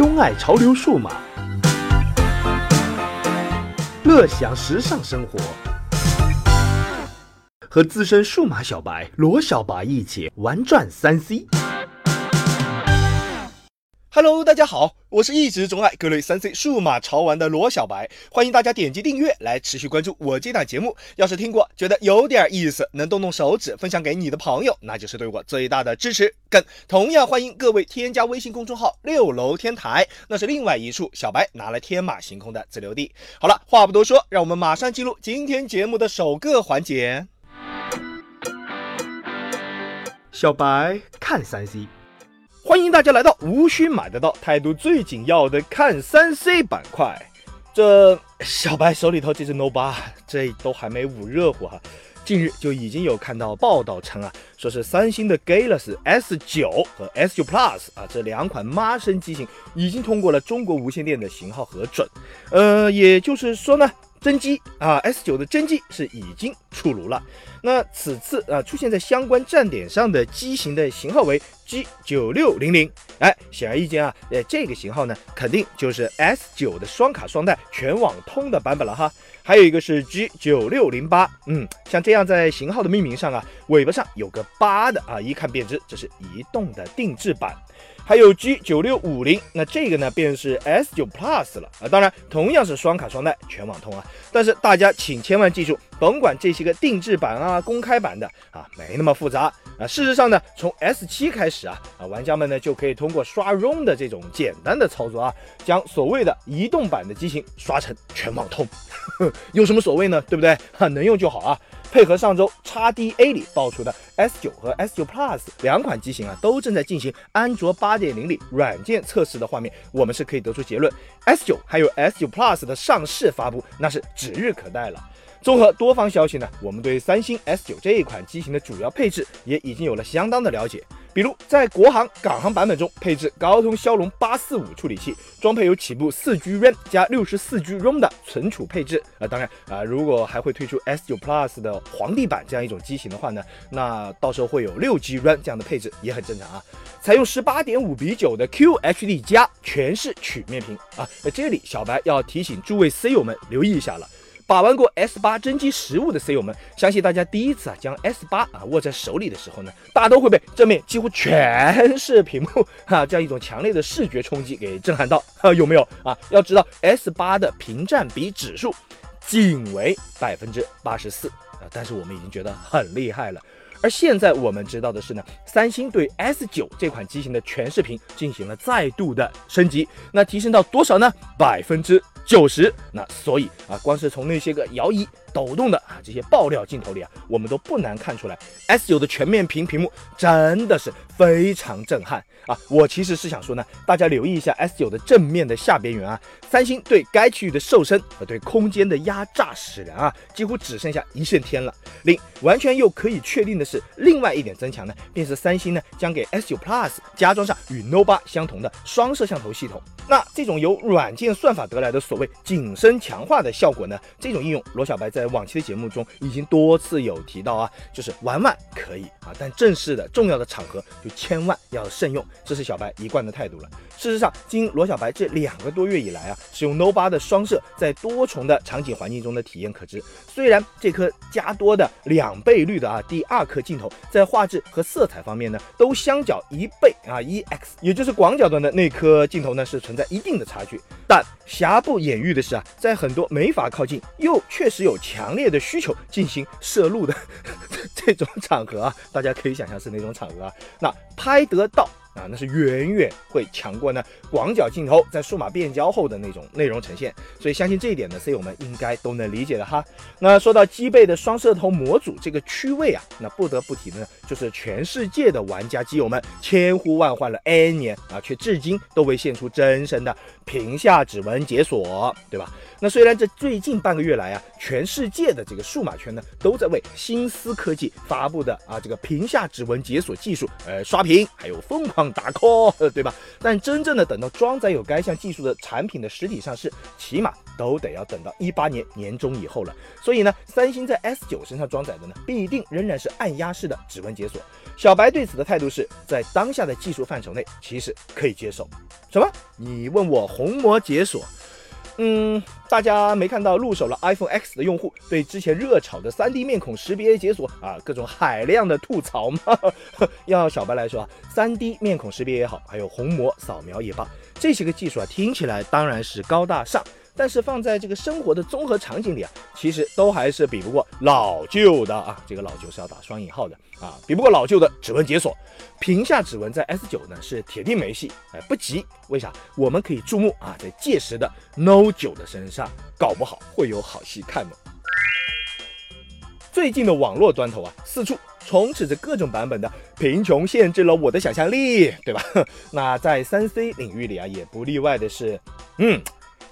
钟爱潮流数码，乐享时尚生活，和资深数码小白罗小白一起玩转三 C。Hello，大家好，我是一直钟爱各类三 C 数码潮玩的罗小白，欢迎大家点击订阅来持续关注我这档节目。要是听过觉得有点意思，能动动手指分享给你的朋友，那就是对我最大的支持。更同样欢迎各位添加微信公众号六楼天台，那是另外一处小白拿来天马行空的自留地。好了，话不多说，让我们马上进入今天节目的首个环节。小白看三 C。欢迎大家来到无需买得到、态度最紧要的看三 C 板块。这小白手里头这只 No 八，这都还没捂热乎哈。近日就已经有看到报道称啊，说是三星的 Galaxy S 九和 S 九 Plus 啊这两款妈生机型已经通过了中国无线电的型号核准。呃，也就是说呢。真机啊，S 九的真机是已经出炉了。那此次啊出现在相关站点上的机型的型号为 G 九六零零。哎，显而易见啊，呃这个型号呢肯定就是 S 九的双卡双待全网通的版本了哈。还有一个是 G 九六零八，嗯，像这样在型号的命名上啊，尾巴上有个八的啊，一看便知这是移动的定制版。还有 G 九六五零，那这个呢便是 S 九 Plus 了啊，当然同样是双卡双待全网通啊，但是大家请千万记住，甭管这些个定制版啊、公开版的啊，没那么复杂啊。事实上呢，从 S 七开始啊啊，玩家们呢就可以通过刷 ROM 的这种简单的操作啊，将所谓的移动版的机型刷成全网通，有什么所谓呢？对不对？哈，能用就好啊。配合上周 XDA 里爆出的 S9 和 S9 Plus 两款机型啊，都正在进行安卓8.0里软件测试的画面，我们是可以得出结论，S9 还有 S9 Plus 的上市发布那是指日可待了。综合多方消息呢，我们对三星 S9 这一款机型的主要配置也已经有了相当的了解。比如在国行、港行版本中配置高通骁龙八四五处理器，装配有起步四 G RAM 加六十四 G ROM 的存储配置。啊，当然啊，如果还会推出 S9 Plus 的皇帝版这样一种机型的话呢，那到时候会有六 G RAM 这样的配置也很正常啊。采用十八点五比九的 QHD 加全是曲面屏啊，那这里小白要提醒诸位 C 友们留意一下了。把玩过 S 八真机实物的 C 友们，相信大家第一次啊将 S 八啊握在手里的时候呢，大都会被正面几乎全是屏幕哈 这样一种强烈的视觉冲击给震撼到，有没有啊？要知道 S 八的屏占比指数仅为百分之八十四啊，但是我们已经觉得很厉害了。而现在我们知道的是呢，三星对 S 九这款机型的全视频进行了再度的升级，那提升到多少呢？百分之。九十，那所以啊，光是从那些个摇椅。抖动的啊，这些爆料镜头里啊，我们都不难看出来，S 九的全面屏屏幕真的是非常震撼啊！我其实是想说呢，大家留意一下 S 九的正面的下边缘啊，三星对该区域的瘦身和对空间的压榨使然啊，几乎只剩下一线天了。另完全又可以确定的是，另外一点增强呢，便是三星呢将给 S 九 Plus 加装上与 Note 八相同的双摄像头系统。那这种由软件算法得来的所谓景深强化的效果呢，这种应用罗小白在。在往期的节目中已经多次有提到啊，就是玩玩可以啊，但正式的重要的场合就千万要慎用，这是小白一贯的态度了。事实上，经罗小白这两个多月以来啊，使用 No 八的双摄，在多重的场景环境中的体验可知，虽然这颗加多的两倍率的啊第二颗镜头，在画质和色彩方面呢，都相较一倍啊 E X，也就是广角端的那颗镜头呢，是存在一定的差距。但瑕不掩瑜的是啊，在很多没法靠近又确实有强烈的需求进行摄录的 这种场合啊，大家可以想象是哪种场合啊，那拍得到。啊，那是远远会强过呢广角镜头在数码变焦后的那种内容呈现，所以相信这一点呢，C 友们应该都能理解的哈。那说到机背的双摄头模组这个区位啊，那不得不提的呢，就是全世界的玩家机友们千呼万唤了 N 年啊，却至今都未现出真身的屏下指纹解锁，对吧？那虽然这最近半个月来啊，全世界的这个数码圈呢，都在为新思科技发布的啊这个屏下指纹解锁技术，呃刷屏，还有疯狂。打 call，对吧？但真正的等到装载有该项技术的产品的实体上市，起码都得要等到一八年年中以后了。所以呢，三星在 S 九身上装载的呢，必定仍然是按压式的指纹解锁。小白对此的态度是在当下的技术范畴内，其实可以接受。什么？你问我虹膜解锁？嗯，大家没看到入手了 iPhone X 的用户对之前热炒的 3D 面孔识别解锁啊各种海量的吐槽吗？要小白来说啊，3D 面孔识别也好，还有虹膜扫描也罢，这些个技术啊听起来当然是高大上。但是放在这个生活的综合场景里啊，其实都还是比不过老旧的啊。这个老旧是要打双引号的啊，比不过老旧的指纹解锁。屏下指纹在 S 九呢是铁定没戏，哎，不急。为啥？我们可以注目啊，在届时的 Note 九的身上，搞不好会有好戏看呢。最近的网络端头啊，四处充斥着各种版本的贫穷限制了我的想象力，对吧？那在三 C 领域里啊，也不例外的是，嗯。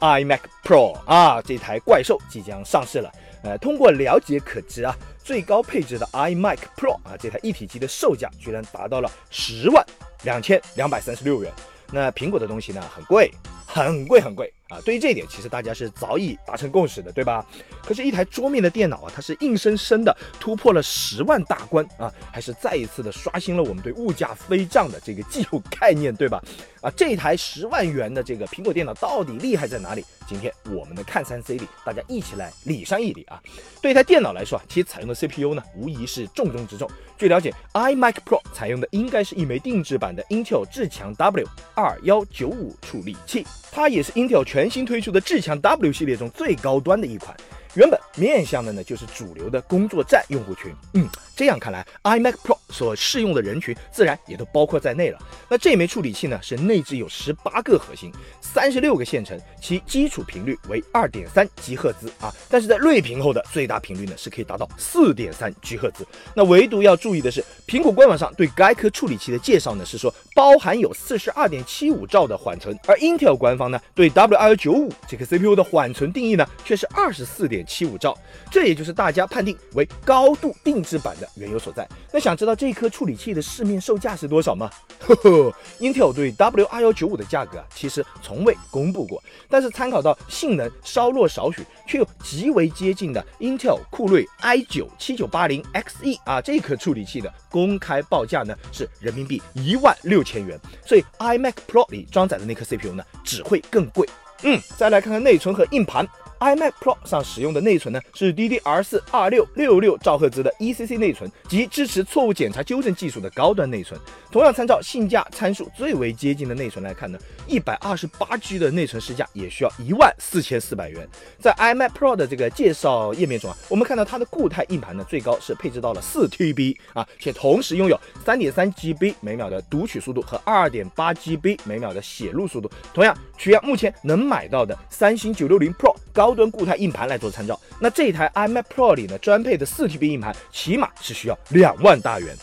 iMac Pro 啊，这台怪兽即将上市了。呃，通过了解可知啊，最高配置的 iMac Pro 啊，这台一体机的售价居然达到了十万两千两百三十六元。那苹果的东西呢，很贵，很贵，很贵。啊，对于这一点，其实大家是早已达成共识的，对吧？可是，一台桌面的电脑啊，它是硬生生的突破了十万大关啊，还是再一次的刷新了我们对物价飞涨的这个既有概念，对吧？啊，这台十万元的这个苹果电脑到底厉害在哪里？今天我们的看三 C 里，大家一起来理上一理啊。对一台电脑来说啊，其实采用的 CPU 呢，无疑是重中之重。据了解，iMac Pro 采用的应该是一枚定制版的 Intel 至强 W 二幺九五处理器，它也是 Intel 全。新推出的至强 W 系列中最高端的一款。原本面向的呢就是主流的工作站用户群，嗯，这样看来，iMac Pro 所适用的人群自然也都包括在内了。那这枚处理器呢是内置有十八个核心，三十六个线程，其基础频率为二点三吉赫兹啊，但是在睿频后的最大频率呢是可以达到四点三吉赫兹。那唯独要注意的是，苹果官网上对该颗处理器的介绍呢是说包含有四十二点七五兆的缓存，而 Intel 官方呢对 W295 这个 CPU 的缓存定义呢却是二十四点。七五兆，这也就是大家判定为高度定制版的缘由所在。那想知道这颗处理器的市面售价是多少吗？呵呵，Intel 对 W 二幺九五的价格啊，其实从未公布过。但是参考到性能稍弱少许，却又极为接近的 Intel 酷睿 i 九七九八零 Xe 啊，这颗处理器的公开报价呢是人民币一万六千元。所以 iMac Pro 里装载的那颗 CPU 呢，只会更贵。嗯，再来看看内存和硬盘。iMac Pro 上使用的内存呢是 DDR4 二六六六兆赫兹的 ECC 内存，及支持错误检查纠正技术的高端内存。同样参照性价参数最为接近的内存来看呢，一百二十八 G 的内存市价也需要一万四千四百元。在 iMac Pro 的这个介绍页面中啊，我们看到它的固态硬盘呢最高是配置到了四 TB 啊，且同时拥有三点三 GB 每秒的读取速度和二点八 GB 每秒的写入速度。同样取样目前能买到的三星九六零 Pro 高。端固态硬盘来做参照，那这台 iMac Pro 里呢，专配的四 TB 硬盘起码是需要两万大元，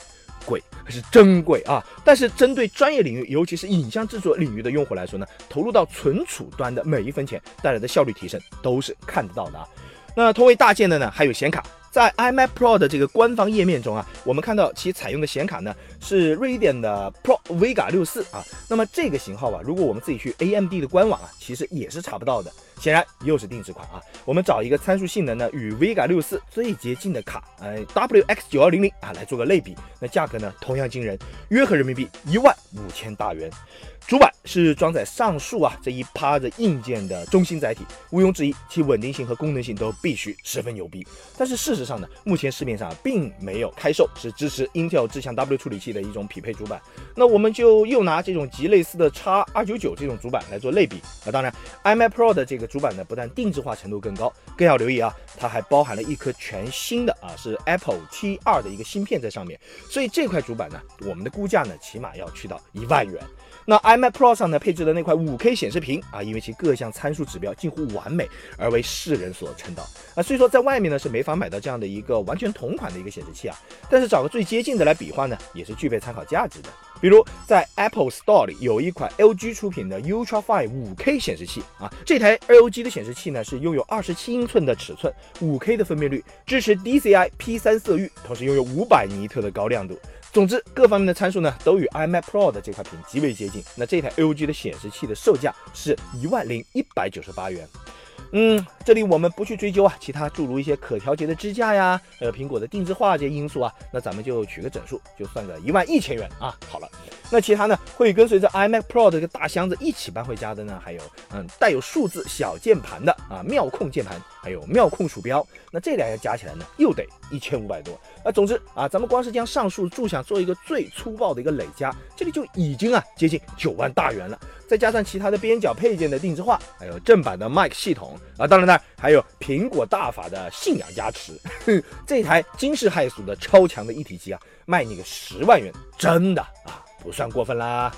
贵可是真贵啊！但是针对专业领域，尤其是影像制作领域的用户来说呢，投入到存储端的每一分钱带来的效率提升都是看得到的啊。那同为大件的呢，还有显卡。在 iMac Pro 的这个官方页面中啊，我们看到其采用的显卡呢是瑞典的 Pro Vega 六四啊。那么这个型号啊，如果我们自己去 AMD 的官网啊，其实也是查不到的。显然又是定制款啊。我们找一个参数性能呢与 Vega 六四最接近的卡，呃 WX 九幺零零啊来做个类比。那价格呢同样惊人，约合人民币一万五千大元。主板是装载上述啊这一趴的硬件的中心载体，毋庸置疑，其稳定性和功能性都必须十分牛逼。但是事实上呢，目前市面上并没有开售是支持 Intel 至强 W 处理器的一种匹配主板。那我们就又拿这种极类似的 x 二九九这种主板来做类比啊。当然，iMac Pro 的这个主板呢，不但定制化程度更高，更要留意啊，它还包含了一颗全新的啊是 Apple T2 的一个芯片在上面。所以这块主板呢，我们的估价呢，起码要去到一万元。那 iMac Pro 上呢配置的那块 5K 显示屏啊，因为其各项参数指标近乎完美，而为世人所称道啊。所以说在外面呢是没法买到这样的一个完全同款的一个显示器啊。但是找个最接近的来比划呢，也是具备参考价值的。比如在 Apple Store 里有一款 LG 出品的 Ultrafine 5K 显示器啊，这台 LG 的显示器呢是拥有27英寸的尺寸，5K 的分辨率，支持 DCI P3 色域，同时拥有500尼特的高亮度。总之，各方面的参数呢都与 iMac Pro 的这块屏极为接近。那这台 LG 的显示器的售价是一万零一百九十八元。嗯，这里我们不去追究啊，其他诸如一些可调节的支架呀，呃，苹果的定制化这些因素啊，那咱们就取个整数，就算个一万一千元啊。好了，那其他呢会跟随着 iMac Pro 的这个大箱子一起搬回家的呢，还有嗯带有数字小键盘的啊妙控键盘，还有妙控鼠标，那这两样加起来呢又得一千五百多。啊总之啊，咱们光是将上述诸项做一个最粗暴的一个累加，这里就已经啊接近九万大元了。再加上其他的边角配件的定制化，还有正版的 Mic 系统啊，当然呢还有苹果大法的信仰加持，哼 这台惊世骇俗的超强的一体机啊，卖你个十万元，真的啊不算过分啦。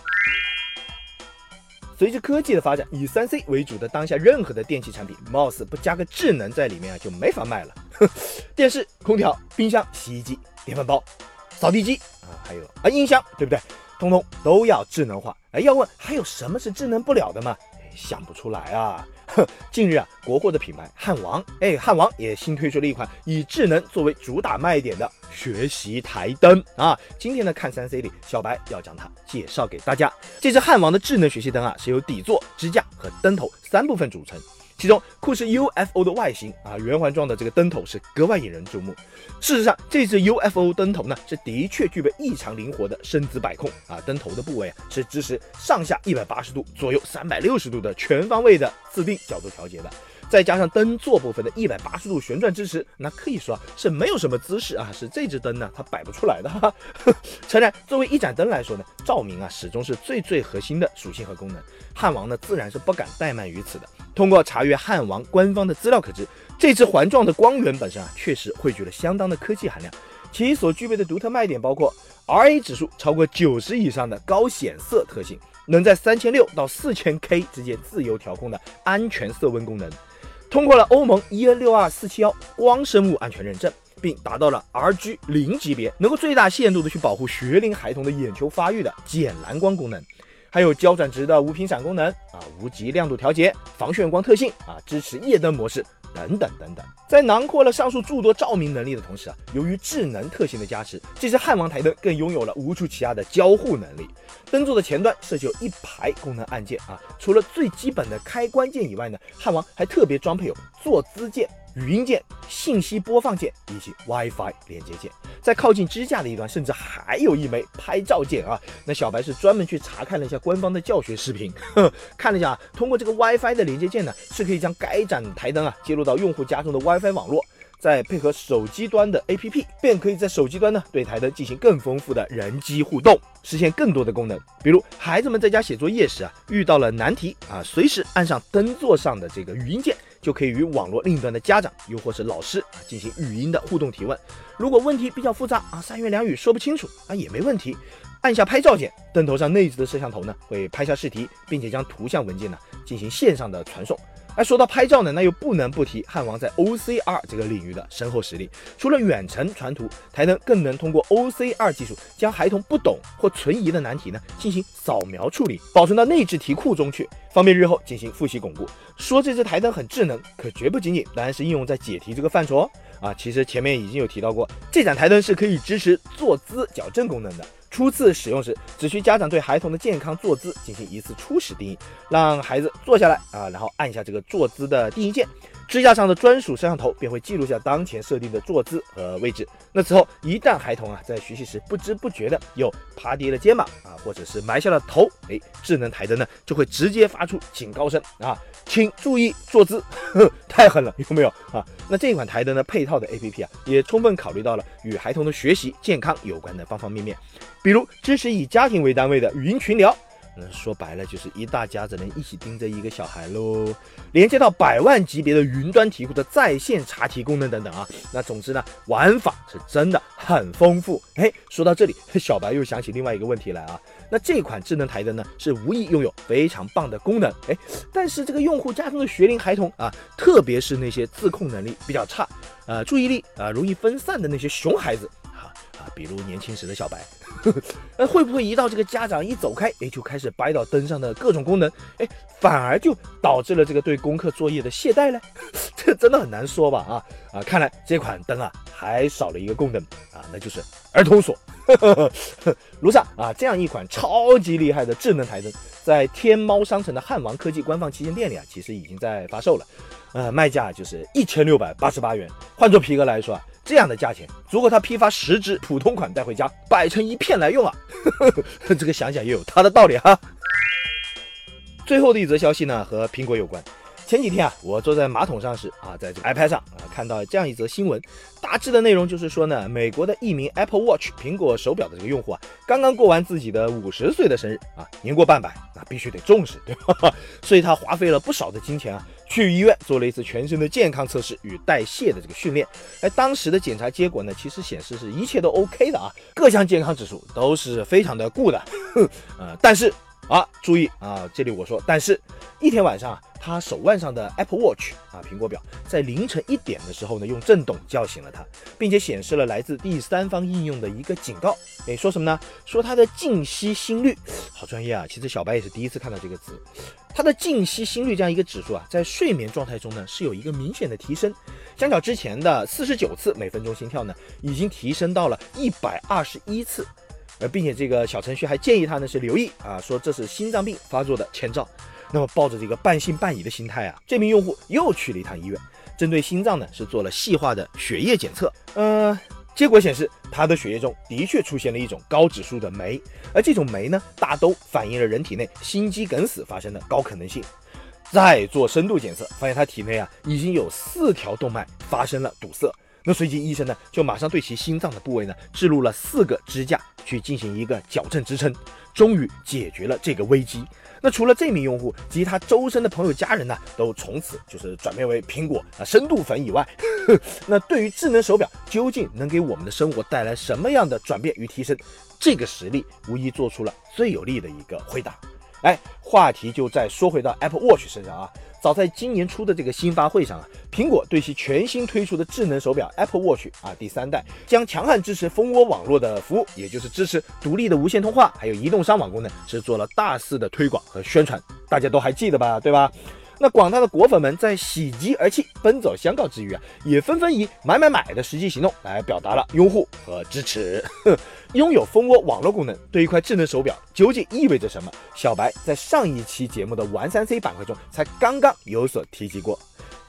随着科技的发展，以三 C 为主的当下任何的电器产品，貌似不加个智能在里面啊就没法卖了。电视、空调、冰箱、洗衣机、电饭煲、扫地机啊，还有啊音箱，对不对？通通都要智能化。哎，要问还有什么是智能不了的吗？想不出来啊。哼，近日啊，国货的品牌汉王，哎，汉王也新推出了一款以智能作为主打卖点的学习台灯啊。今天的看三 C 里，小白要将它介绍给大家。这只汉王的智能学习灯啊，是由底座、支架和灯头三部分组成。其中酷似 UFO 的外形啊，圆环状的这个灯头是格外引人注目。事实上，这只 UFO 灯头呢，是的确具备异常灵活的身姿摆控啊，灯头的部位啊是支持上下一百八十度、左右三百六十度的全方位的自定角度调节的。再加上灯座部分的一百八十度旋转支持，那可以说啊是没有什么姿势啊，是这只灯呢它摆不出来的。哈。诚然，作为一盏灯来说呢，照明啊始终是最最核心的属性和功能。汉王呢自然是不敢怠慢于此的。通过查阅汉王官方的资料可知，这只环状的光源本身啊确实汇聚了相当的科技含量，其所具备的独特卖点包括 RA 指数超过九十以上的高显色特性，能在三千六到四千 K 之间自由调控的安全色温功能。通过了欧盟 EN 六二四七幺光生物安全认证，并达到了 RG 零级别，能够最大限度的去保护学龄孩童的眼球发育的减蓝光功能，还有焦转值的无频闪功能啊，无极亮度调节、防眩光特性啊，支持夜灯模式。等等等等，在囊括了上述诸多照明能力的同时啊，由于智能特性的加持，这只汉王台灯更拥有了无处其下的交互能力。灯座的前端设计有一排功能按键啊，除了最基本的开关键以外呢，汉王还特别装配有坐姿键。语音键、信息播放键以及 WiFi 连接键，在靠近支架的一端，甚至还有一枚拍照键啊！那小白是专门去查看了一下官方的教学视频，看了一下，通过这个 WiFi 的连接键呢，是可以将该盏台灯啊接入到用户家中的 WiFi 网络。再配合手机端的 APP，便可以在手机端呢对台灯进行更丰富的人机互动，实现更多的功能。比如孩子们在家写作业时啊，遇到了难题啊，随时按上灯座上的这个语音键，就可以与网络另一端的家长又或是老师啊进行语音的互动提问。如果问题比较复杂啊，三言两语说不清楚啊，也没问题，按下拍照键，灯头上内置的摄像头呢会拍下试题，并且将图像文件呢进行线上的传送。而说到拍照呢，那又不能不提汉王在 OCR 这个领域的深厚实力。除了远程传图，台灯更能通过 OCR 技术，将孩童不懂或存疑的难题呢进行扫描处理，保存到内置题库中去，方便日后进行复习巩固。说这只台灯很智能，可绝不仅仅当然是应用在解题这个范畴哦。啊，其实前面已经有提到过，这盏台灯是可以支持坐姿矫正功能的。初次使用时，只需家长对孩童的健康坐姿进行一次初始定义，让孩子坐下来啊，然后按下这个坐姿的定义键。支架上的专属摄像头便会记录下当前设定的坐姿和位置。那此后，一旦孩童啊在学习时不知不觉的又趴低了肩膀啊，或者是埋下了头，哎，智能台灯呢就会直接发出警告声啊，请注意坐姿，太狠了，有没有啊？那这款台灯的配套的 APP 啊，也充分考虑到了与孩童的学习健康有关的方方面面，比如支持以家庭为单位的语音群聊。那说白了就是一大家子人一起盯着一个小孩喽，连接到百万级别的云端题库的在线查题功能等等啊。那总之呢，玩法是真的很丰富。哎，说到这里，小白又想起另外一个问题来啊。那这款智能台灯呢，是无疑拥有非常棒的功能。哎，但是这个用户家中的学龄孩童啊，特别是那些自控能力比较差，呃，注意力啊容易分散的那些熊孩子。哈啊比如年轻时的小白，那会不会一到这个家长一走开，哎，就开始掰到灯上的各种功能，哎，反而就导致了这个对功课作业的懈怠呢？这真的很难说吧？啊啊，看来这款灯啊还少了一个功能啊，那就是儿童锁。卢萨啊，这样一款超级厉害的智能台灯，在天猫商城的汉王科技官方旗舰店里啊，其实已经在发售了。呃，卖价就是一千六百八十八元。换做皮哥来说啊，这样的价钱足够他批发十只普通款带回家，摆成一片来用啊。这个想想也有他的道理哈。最后的一则消息呢，和苹果有关。前几天啊，我坐在马桶上时啊，在这个 iPad 上啊，看到这样一则新闻，大致的内容就是说呢，美国的一名 Apple Watch 苹果手表的这个用户啊，刚刚过完自己的五十岁的生日啊，年过半百，那必须得重视，对吧？所以他花费了不少的金钱啊，去医院做了一次全身的健康测试与代谢的这个训练。哎，当时的检查结果呢，其实显示是一切都 OK 的啊，各项健康指数都是非常的 good 的。呃，但是啊，注意啊，这里我说，但是一天晚上啊。他手腕上的 Apple Watch 啊，苹果表在凌晨一点的时候呢，用震动叫醒了他，并且显示了来自第三方应用的一个警告。哎，说什么呢？说他的静息心率，好专业啊！其实小白也是第一次看到这个词。他的静息心率这样一个指数啊，在睡眠状态中呢，是有一个明显的提升，相较之前的四十九次每分钟心跳呢，已经提升到了一百二十一次。呃，并且这个小程序还建议他呢是留意啊，说这是心脏病发作的前兆。那么抱着这个半信半疑的心态啊，这名用户又去了一趟医院，针对心脏呢是做了细化的血液检测。呃，结果显示他的血液中的确出现了一种高指数的酶，而这种酶呢大都反映了人体内心肌梗死发生的高可能性。再做深度检测，发现他体内啊已经有四条动脉发生了堵塞。那随即医生呢就马上对其心脏的部位呢置入了四个支架去进行一个矫正支撑，终于解决了这个危机。那除了这名用户及他周身的朋友家人呢，都从此就是转变为苹果啊深度粉以外，那对于智能手表究竟能给我们的生活带来什么样的转变与提升，这个实例无疑做出了最有力的一个回答。哎，话题就再说回到 Apple Watch 身上啊。早在今年初的这个新发会上啊，苹果对其全新推出的智能手表 Apple Watch 啊第三代，将强悍支持蜂窝网络的服务，也就是支持独立的无线通话，还有移动上网功能，是做了大肆的推广和宣传。大家都还记得吧？对吧？那广大的果粉们在喜极而泣、奔走相告之余啊，也纷纷以买买买的实际行动来表达了拥护和支持。拥有蜂窝网络功能对一块智能手表究竟意味着什么？小白在上一期节目的玩三 C 板块中才刚刚有所提及过。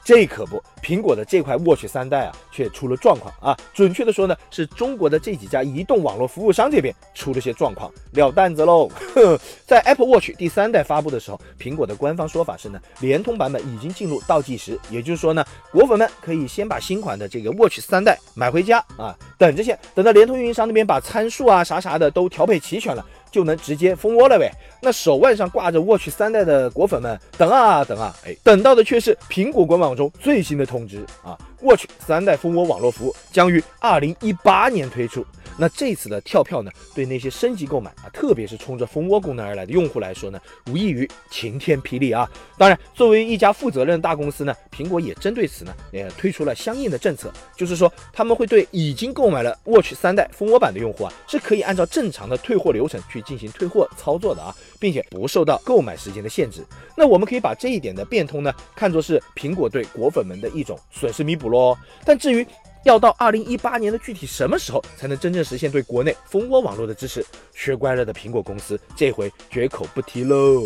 这可不，苹果的这块 Watch 三代啊，却出了状况啊！准确的说呢，是中国的这几家移动网络服务商这边出了些状况，撂担子喽。在 Apple Watch 第三代发布的时候，苹果的官方说法是呢，联通版本已经进入倒计时，也就是说呢，果粉们可以先把新款的这个 Watch 三代买回家啊，等着先，等到联通运营商那边把参数啊啥啥的都调配齐全了。就能直接蜂窝了呗？那手腕上挂着 Watch 三代的果粉们，等啊等啊，哎，等到的却是苹果官网中最新的通知啊！Watch 三代蜂窝网络服务将于二零一八年推出。那这次的跳票呢，对那些升级购买啊，特别是冲着蜂窝功能而来的用户来说呢，无异于晴天霹雳啊！当然，作为一家负责任的大公司呢，苹果也针对此呢，也推出了相应的政策，就是说他们会对已经购买了 Watch 三代蜂窝版的用户啊，是可以按照正常的退货流程去进行退货操作的啊，并且不受到购买时间的限制。那我们可以把这一点的变通呢，看作是苹果对果粉们的一种损失弥补喽。但至于，要到二零一八年的具体什么时候才能真正实现对国内蜂窝网络的支持？学乖了的苹果公司这回绝口不提喽。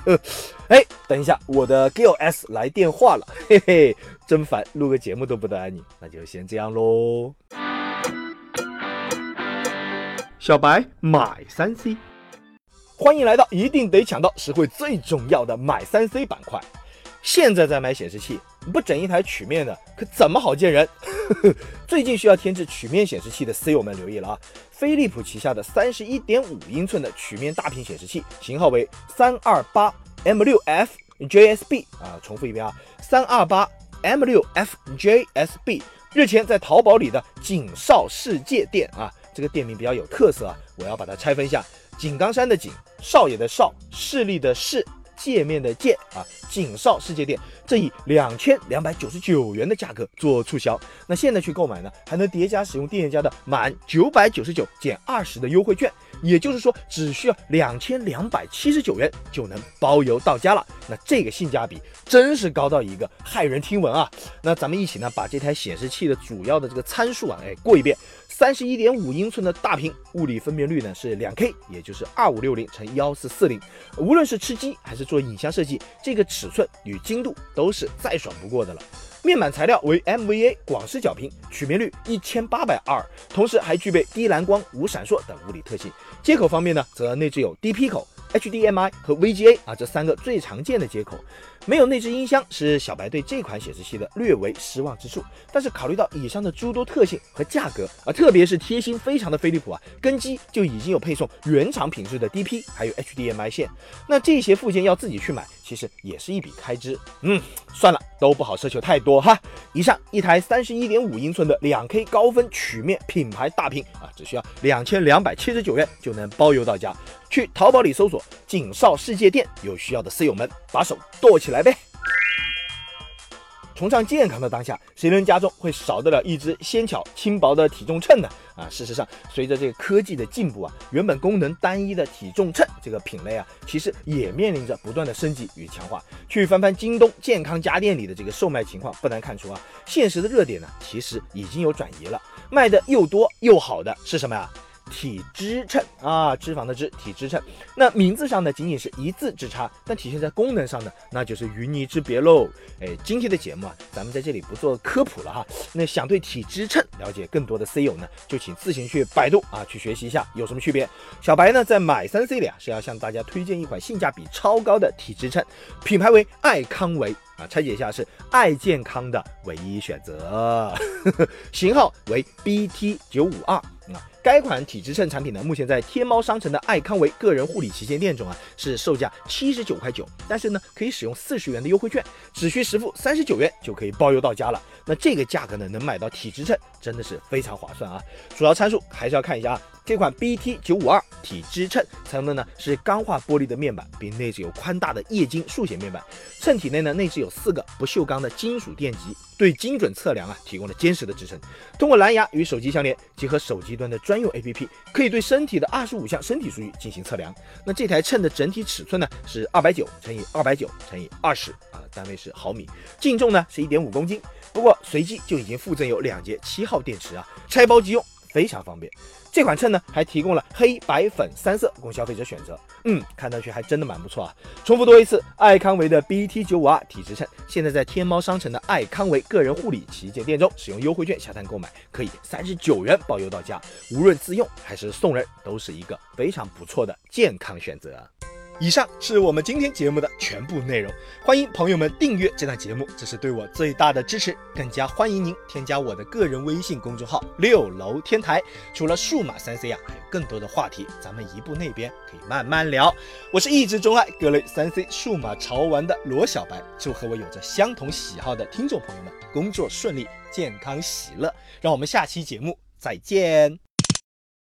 哎，等一下，我的 G L S 来电话了，嘿嘿，真烦，录个节目都不得安宁，那就先这样喽。小白买三 C，欢迎来到一定得抢到实惠最重要的买三 C 板块。现在在买显示器，不整一台曲面的，可怎么好见人？最近需要添置曲面显示器的 C 友们留意了啊！飞利浦旗下的三十一点五英寸的曲面大屏显示器，型号为三二八 M 六 F JSB 啊，重复一遍啊，三二八 M 六 F JSB，日前在淘宝里的景少世界店啊，这个店名比较有特色啊，我要把它拆分一下：井冈山的井，少爷的少，势力的势。界面的界啊，景少世界店正以两千两百九十九元的价格做促销，那现在去购买呢，还能叠加使用店家的满九百九十九减二十的优惠券，也就是说只需要两千两百七十九元就能包邮到家了。那这个性价比真是高到一个骇人听闻啊！那咱们一起呢，把这台显示器的主要的这个参数啊，哎过一遍。三十一点五英寸的大屏，物理分辨率呢是两 K，也就是二五六零乘幺四四零。无论是吃鸡还是做影像设计，这个尺寸与精度都是再爽不过的了。面板材料为 MVA 广视角屏，曲面率一千八百二，同时还具备低蓝光、无闪烁等物理特性。接口方面呢，则内置有 DP 口、HDMI 和 VGA 啊这三个最常见的接口。没有内置音箱是小白对这款显示器的略为失望之处。但是考虑到以上的诸多特性和价格啊，特别是贴心非常的飞利浦啊，跟机就已经有配送原厂品质的 DP 还有 HDMI 线，那这些附件要自己去买，其实也是一笔开支。嗯，算了，都不好奢求太多哈。以上一台三十一点五英寸的两 K 高分曲面品牌大屏啊，只需要两千两百七十九元就能包邮到家。去淘宝里搜索“景少世界店”，有需要的 C 友们把手剁起来呗。崇尚健康的当下，谁能家中会少得了一只纤巧轻薄的体重秤呢？啊，事实上，随着这个科技的进步啊，原本功能单一的体重秤这个品类啊，其实也面临着不断的升级与强化。去翻翻京东健康家电里的这个售卖情况，不难看出啊，现实的热点呢，其实已经有转移了。卖的又多又好的是什么呀？体脂秤啊，脂肪的脂，体脂秤。那名字上呢，仅仅是一字之差，但体现在功能上呢，那就是云泥之别喽。哎，今天的节目啊，咱们在这里不做科普了哈。那想对体脂秤了解更多的 C 友呢，就请自行去百度啊，去学习一下有什么区别。小白呢，在买三 C 里啊，是要向大家推荐一款性价比超高的体脂秤，品牌为爱康维啊，拆解一下是爱健康的唯一选择，型号为 BT 九五二。啊，该款体脂秤产品呢，目前在天猫商城的爱康维个人护理旗舰店中啊，是售价七十九块九，但是呢，可以使用四十元的优惠券，只需实付三十九元就可以包邮到家了。那这个价格呢，能买到体脂秤，真的是非常划算啊。主要参数还是要看一下啊。这款 BT 九五二体脂秤采用的呢是钢化玻璃的面板，并内置有宽大的液晶数显面板。秤体内呢内置有四个不锈钢的金属电极，对精准测量啊提供了坚实的支撑。通过蓝牙与手机相连，结合手机端的专用 APP，可以对身体的二十五项身体数据进行测量。那这台秤的整体尺寸呢是二百九乘以二百九乘以二十啊，单位是毫米，净重呢是一点五公斤。不过随机就已经附赠有两节七号电池啊，拆包即用。非常方便，这款秤呢还提供了黑白粉三色供消费者选择。嗯，看上去还真的蛮不错啊。重复多一次，爱康维的 BT 九五二体脂秤，现在在天猫商城的爱康维个人护理旗舰店中，使用优惠券下单购买，可以三十九元包邮到家。无论自用还是送人，都是一个非常不错的健康选择。以上是我们今天节目的全部内容，欢迎朋友们订阅这档节目，这是对我最大的支持。更加欢迎您添加我的个人微信公众号“六楼天台”。除了数码三 C 啊，还有更多的话题，咱们一步那边可以慢慢聊。我是一直钟爱各类三 C 数码潮玩的罗小白，祝和我有着相同喜好的听众朋友们工作顺利、健康喜乐。让我们下期节目再见。